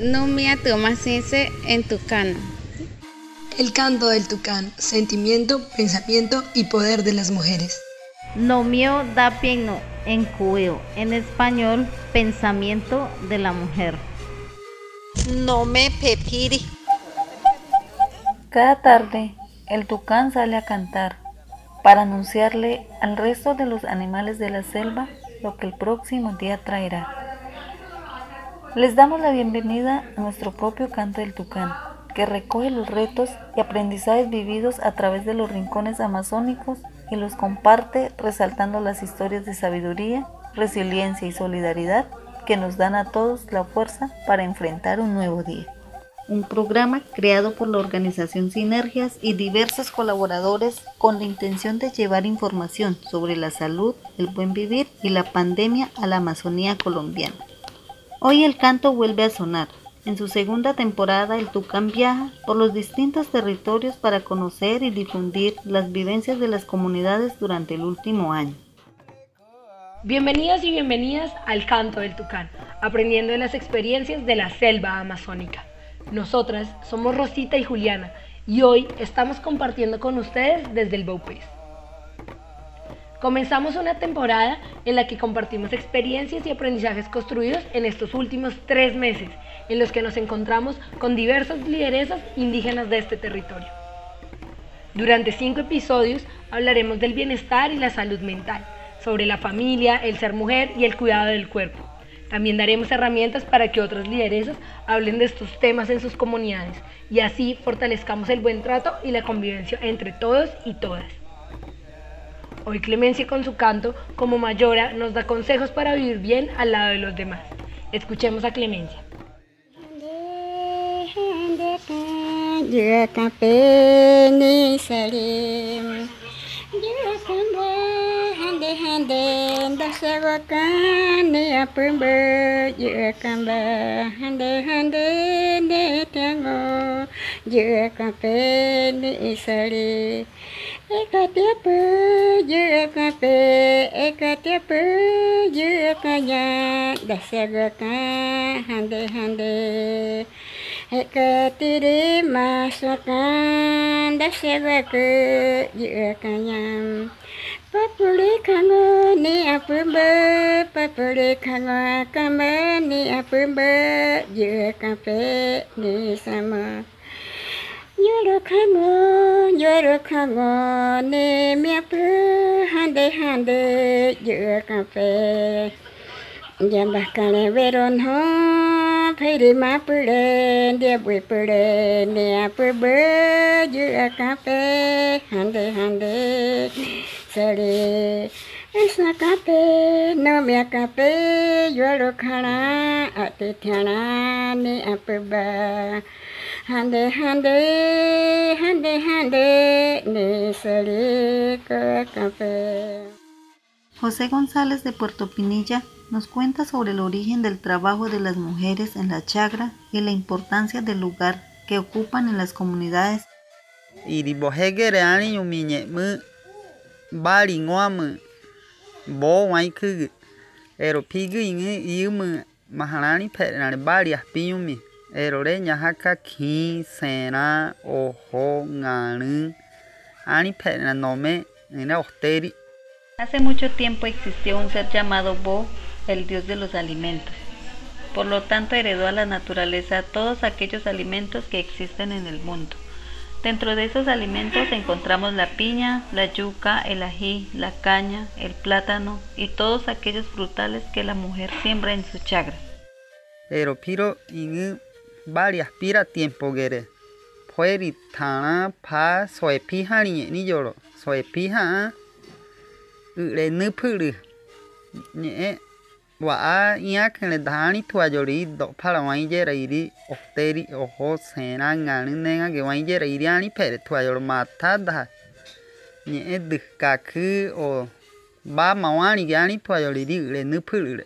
No me atomasense en tucano. El canto del tucán, sentimiento, pensamiento y poder de las mujeres. No mío da pieno en cuyo, en español, pensamiento de la mujer. No me pepiri. Cada tarde, el tucán sale a cantar para anunciarle al resto de los animales de la selva lo que el próximo día traerá. Les damos la bienvenida a nuestro propio canto del tucán, que recoge los retos y aprendizajes vividos a través de los rincones amazónicos y los comparte resaltando las historias de sabiduría, resiliencia y solidaridad que nos dan a todos la fuerza para enfrentar un nuevo día un programa creado por la organización Sinergias y diversos colaboradores con la intención de llevar información sobre la salud, el buen vivir y la pandemia a la Amazonía colombiana. Hoy el canto vuelve a sonar. En su segunda temporada, el Tucán viaja por los distintos territorios para conocer y difundir las vivencias de las comunidades durante el último año. Bienvenidos y bienvenidas al Canto del Tucán, aprendiendo de las experiencias de la selva amazónica. Nosotras somos Rosita y Juliana y hoy estamos compartiendo con ustedes desde el Baupés. Comenzamos una temporada en la que compartimos experiencias y aprendizajes construidos en estos últimos tres meses, en los que nos encontramos con diversas lideresas indígenas de este territorio. Durante cinco episodios hablaremos del bienestar y la salud mental, sobre la familia, el ser mujer y el cuidado del cuerpo. También daremos herramientas para que otras lideresas hablen de estos temas en sus comunidades y así fortalezcamos el buen trato y la convivencia entre todos y todas. Hoy Clemencia con su canto como mayora nos da consejos para vivir bien al lado de los demás. Escuchemos a Clemencia. Ekatyape jurakape ekatyape jurakanya dasaraka hande hande. Ekatiri masukan dasaraka jurakanya Papuli kamu ni apa be Papuli kamu kamu ni apa be Jurakape ni sama. Yorokamo, Yorokamo, ne miapu, hàn hande, giữa cà phê. Giảm bạc cả lên về đồn hó, phải đi má phứ lên, đi bụi phứ lên, nè phứ bư, giữa cà phê, hàn đệ hàn hande, sơ đi. Esa cà phê, nó mẹ cà phê, yorokana, ạ tư thana, nè bư bư. Hande hande hande hande kape José González de Puerto Pinilla nos cuenta sobre el origen del trabajo de las mujeres en la chagra y la importancia del lugar que ocupan en las comunidades. Bari ngoam bo wai khu ero pigu inge ium maharani pherani bari apiumi ero re nyahaka khi sena ojo ani nome osteri Hace mucho tiempo existió un ser llamado Bo, el dios de los alimentos. Por lo tanto, heredó a la naturaleza todos aquellos alimentos que existen en el mundo. Dentro de esos alimentos encontramos la piña, la yuca, el ají, la caña, el plátano y todos aquellos frutales que la mujer siembra en su chagra. Pero piro ingu baria pira tiempo gere Pueri tana pa soe piha ni ni yoro. soe piha le nupuru. Ne wa a ia que le dani tu ayori do para wa injera iri ofteri ojo sena ngani nenga ge wa injera iri ani pere tu ayor matada. Ne e dukaku o ba mawani ge ani tu ayori le nupuru.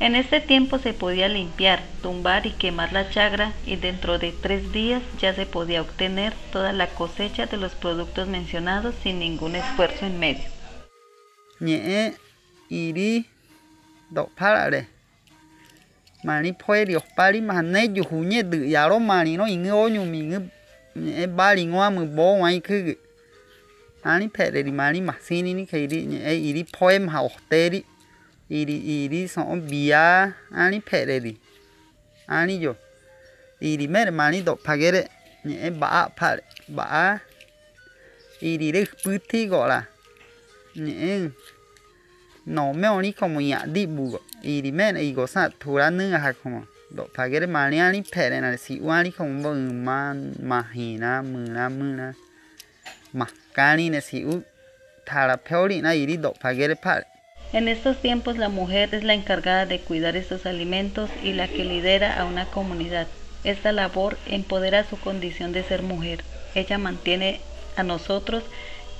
En este tiempo se podía limpiar, tumbar y quemar la chagra y dentro de tres días ya se podía obtener toda la cosecha de los productos mencionados sin ningún esfuerzo en medio. iri iri sõ'o bia ani pe'reri ani yo irimére mani do'pagére ñe'ẽ va'a apáre va'a irire ipytĩ ko'ora ñe'ẽ nome ori como ña'di'vügo irimére igosa'tura nyäja como do'pagére mani ani pe'renare si'uari como mbo ɨ má majinra mɨra mɨra majkánire si'u thara peori'na iri do'pagére pa'are En estos tiempos la mujer es la encargada de cuidar estos alimentos y la que lidera a una comunidad. Esta labor empodera su condición de ser mujer. Ella mantiene a nosotros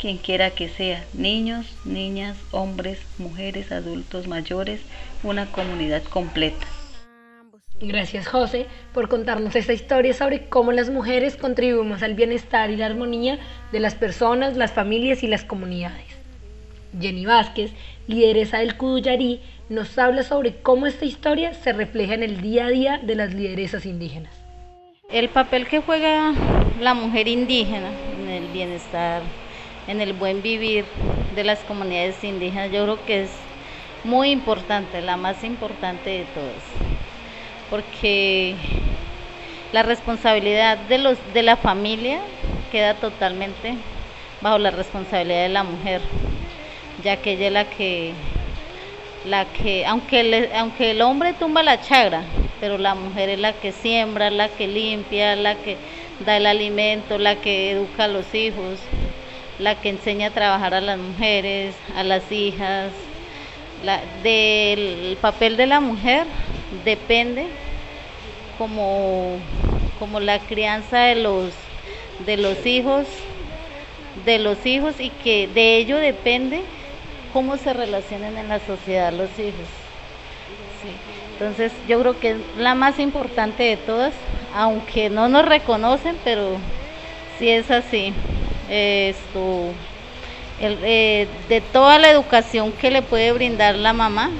quien quiera que sea, niños, niñas, hombres, mujeres, adultos, mayores, una comunidad completa. Gracias José por contarnos esta historia sobre cómo las mujeres contribuimos al bienestar y la armonía de las personas, las familias y las comunidades. Jenny Vázquez, lideresa del Cuduyarí, nos habla sobre cómo esta historia se refleja en el día a día de las lideresas indígenas. El papel que juega la mujer indígena en el bienestar, en el buen vivir de las comunidades indígenas, yo creo que es muy importante, la más importante de todas, porque la responsabilidad de, los, de la familia queda totalmente bajo la responsabilidad de la mujer, ya que ella es la que, la que aunque, aunque el hombre tumba la chagra, pero la mujer es la que siembra, la que limpia, la que da el alimento, la que educa a los hijos, la que enseña a trabajar a las mujeres, a las hijas. La, del papel de la mujer depende como, como la crianza de los, de los hijos, de los hijos y que de ello depende cómo se relacionen en la sociedad los hijos. Entonces yo creo que es la más importante de todas, aunque no nos reconocen, pero sí es así. Esto, eh, de toda la educación que le puede brindar la mamá,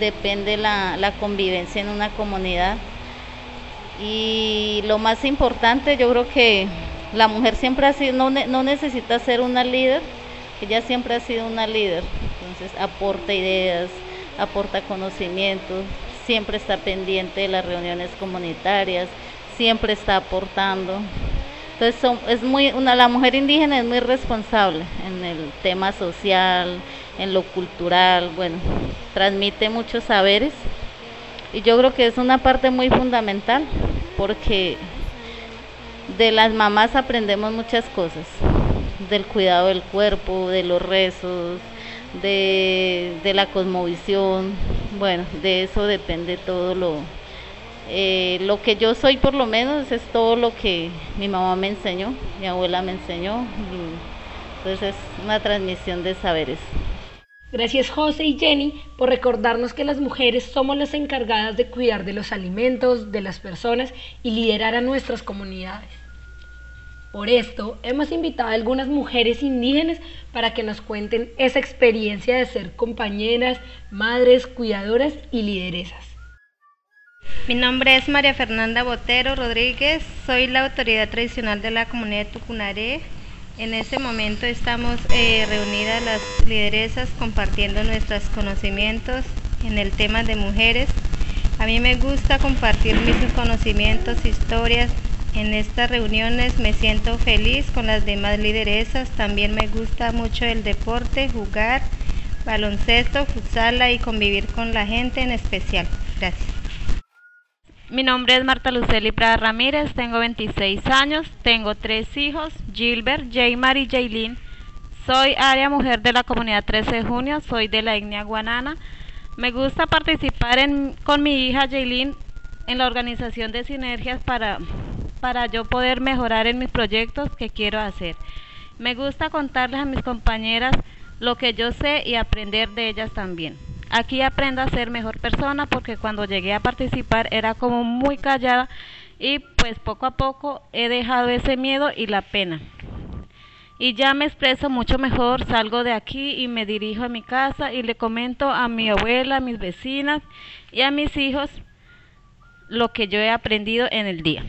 depende la, la convivencia en una comunidad. Y lo más importante, yo creo que la mujer siempre ha sido, no, no necesita ser una líder, ella siempre ha sido una líder, entonces aporta ideas, aporta conocimientos, siempre está pendiente de las reuniones comunitarias, siempre está aportando. Entonces es muy, una, la mujer indígena es muy responsable en el tema social, en lo cultural, bueno, transmite muchos saberes. Y yo creo que es una parte muy fundamental porque de las mamás aprendemos muchas cosas, del cuidado del cuerpo, de los rezos, de, de la cosmovisión, bueno, de eso depende todo lo, eh, lo que yo soy por lo menos es todo lo que mi mamá me enseñó, mi abuela me enseñó, entonces es una transmisión de saberes. Gracias José y Jenny por recordarnos que las mujeres somos las encargadas de cuidar de los alimentos, de las personas y liderar a nuestras comunidades. Por esto hemos invitado a algunas mujeres indígenas para que nos cuenten esa experiencia de ser compañeras, madres, cuidadoras y lideresas. Mi nombre es María Fernanda Botero Rodríguez, soy la autoridad tradicional de la comunidad de Tucunaré. En este momento estamos eh, reunidas las lideresas compartiendo nuestros conocimientos en el tema de mujeres. A mí me gusta compartir mis conocimientos, historias. En estas reuniones me siento feliz con las demás lideresas. También me gusta mucho el deporte, jugar baloncesto, futsala y convivir con la gente en especial. Gracias. Mi nombre es Marta Luceli Prada Ramírez, tengo 26 años, tengo tres hijos, Gilbert, Jaymar y Jaylin. Soy área mujer de la comunidad 13 de junio, soy de la etnia guanana. Me gusta participar con mi hija Jaylin en la organización de sinergias para, para yo poder mejorar en mis proyectos que quiero hacer. Me gusta contarles a mis compañeras lo que yo sé y aprender de ellas también. Aquí aprendo a ser mejor persona porque cuando llegué a participar era como muy callada y pues poco a poco he dejado ese miedo y la pena. Y ya me expreso mucho mejor, salgo de aquí y me dirijo a mi casa y le comento a mi abuela, a mis vecinas y a mis hijos lo que yo he aprendido en el día.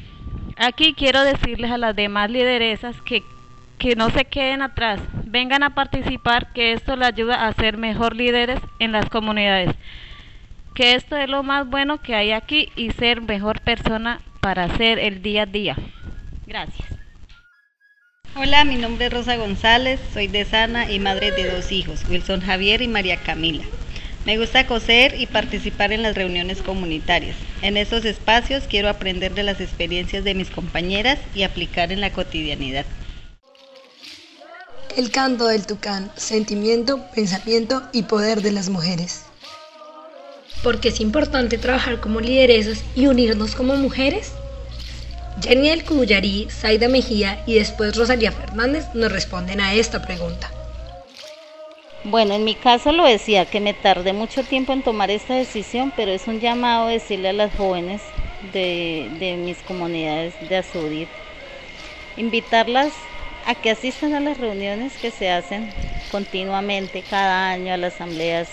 Aquí quiero decirles a las demás lideresas que, que no se queden atrás, vengan a participar, que esto les ayuda a ser mejor líderes en las comunidades. Que esto es lo más bueno que hay aquí y ser mejor persona para hacer el día a día. Gracias. Hola, mi nombre es Rosa González, soy de Sana y madre de dos hijos, Wilson Javier y María Camila. Me gusta coser y participar en las reuniones comunitarias. En esos espacios quiero aprender de las experiencias de mis compañeras y aplicar en la cotidianidad. El canto del tucán, sentimiento, pensamiento y poder de las mujeres. Porque es importante trabajar como lideresas y unirnos como mujeres. Jenny del Cuyarí, Zaida Mejía y después Rosalía Fernández nos responden a esta pregunta. Bueno, en mi caso lo decía, que me tardé mucho tiempo en tomar esta decisión, pero es un llamado decirle a las jóvenes de, mis comunidades de Azudir, invitarlas a que asistan a las reuniones que se hacen continuamente cada año a las asambleas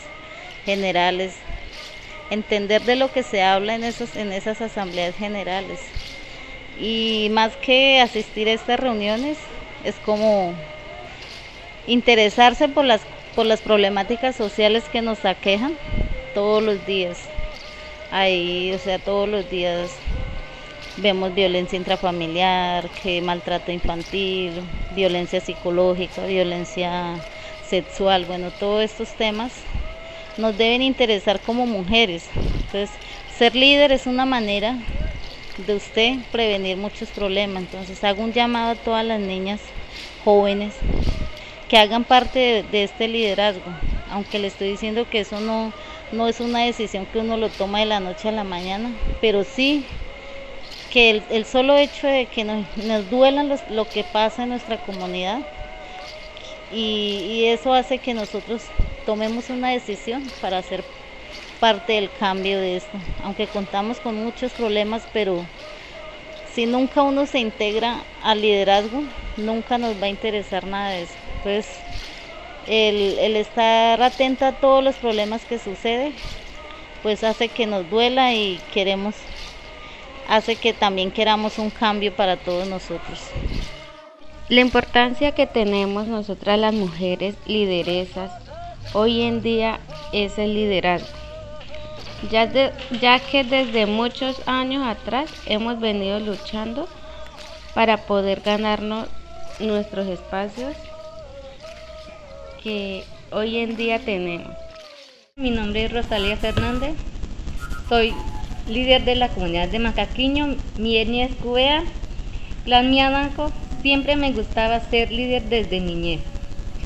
generales, entender de lo que se habla en, esos, en esas asambleas generales. Y más que asistir a estas reuniones, es como interesarse por las por las problemáticas sociales que nos aquejan todos los días. Ahí, o sea, todos los días vemos violencia intrafamiliar, maltrato infantil, violencia psicológica, violencia sexual, bueno, todos estos temas nos deben interesar como mujeres. Entonces, ser líder es una manera de usted prevenir muchos problemas. Entonces, hago un llamado a todas las niñas jóvenes que hagan parte de, este liderazgo, aunque le estoy diciendo que eso no, no es una decisión que uno lo toma de la noche a la mañana, pero sí que el, solo hecho de que nos, nos duelan lo que pasa en nuestra comunidad y, y, eso hace que nosotros tomemos una decisión para ser parte del cambio de esto, aunque contamos con muchos problemas, pero si nunca uno se integra al liderazgo, nunca nos va a interesar nada de eso. Entonces, el, estar atenta a todos los problemas que suceden, pues hace que nos duela y queremos, hace que también queramos un cambio para todos nosotros. La importancia que tenemos nosotras las mujeres lideresas hoy en día es el liderazgo ya, ya que desde muchos años atrás hemos venido luchando para poder ganarnos nuestros espacios que hoy en día tenemos. Mi nombre es Rosalía Fernández, soy líder de la comunidad de Macaquiño, mi etnia es cubea, clan Miabanco, siempre me gustaba ser líder desde niñez.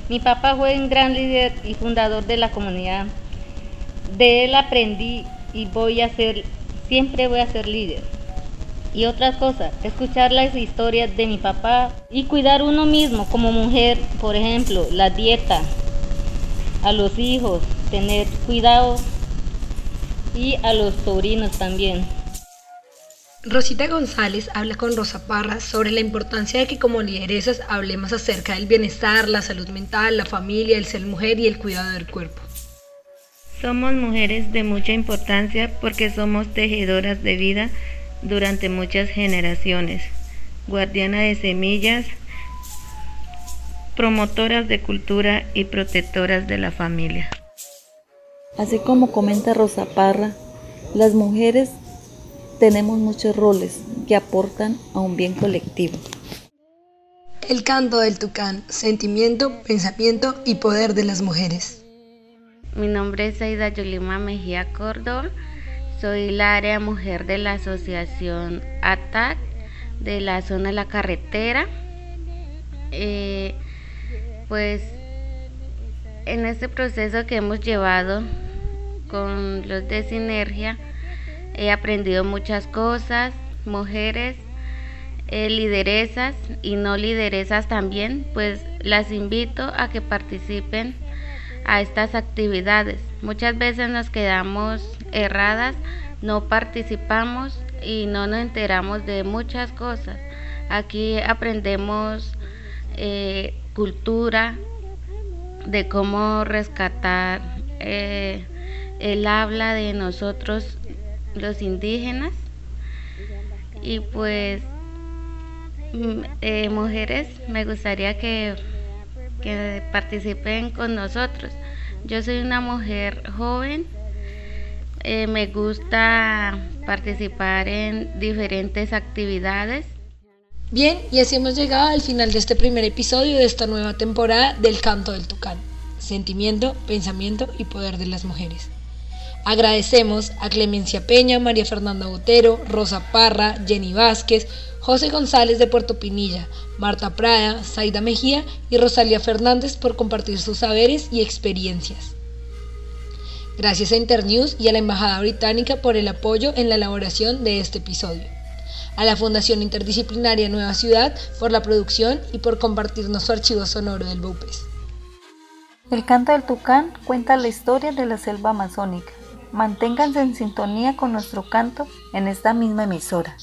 Mi papá fue un gran líder y fundador de la comunidad de él aprendí y voy a ser, siempre voy a ser líder. Y otras cosas, escuchar las historias de mi papá y cuidar uno mismo como mujer, por ejemplo, la dieta, a los hijos, tener cuidado y a los sobrinos también. Rosita González habla con Rosa Parra sobre la importancia de que como lideresas hablemos acerca del bienestar, la salud mental, la familia, el ser mujer y el cuidado del cuerpo. Somos mujeres de mucha importancia porque somos tejedoras de vida durante muchas generaciones, guardiana de semillas, promotoras de cultura y protectoras de la familia. Así como comenta Rosa Parra, las mujeres tenemos muchos roles que aportan a un bien colectivo. El canto del tucán, sentimiento, pensamiento y poder de las mujeres. Mi nombre es Aida Yolima Mejía Córdoba. Soy la área mujer de la asociación ATAC de la zona de la carretera. Eh, pues en este proceso que hemos llevado con los de Sinergia he aprendido muchas cosas, mujeres, eh, lideresas y no lideresas también, pues las invito a que participen a estas actividades. Muchas veces nos quedamos erradas, no participamos y no nos enteramos de muchas cosas. Aquí aprendemos eh, cultura, de cómo rescatar eh, el habla de nosotros los indígenas. Y pues, mm, eh, mujeres, me gustaría que, que participen con nosotros. Yo soy una mujer joven, eh, me gusta participar en diferentes actividades. Bien, y así hemos llegado al final de este primer episodio de esta nueva temporada del Canto del Tucán. Sentimiento, pensamiento y poder de las mujeres. Agradecemos a Clemencia Peña, María Fernanda Botero, Rosa Parra, Jenny Vázquez, José González de Puerto Pinilla, Marta Prada, Zaida Mejía y Rosalía Fernández por compartir sus saberes y experiencias. Gracias a Internews y a la Embajada Británica por el apoyo en la elaboración de este episodio. A la Fundación Interdisciplinaria Nueva Ciudad por la producción y por compartirnos su archivo sonoro del BUPES. El canto del tucán cuenta la historia de la selva amazónica Manténganse en sintonía con nuestro canto en esta misma emisora.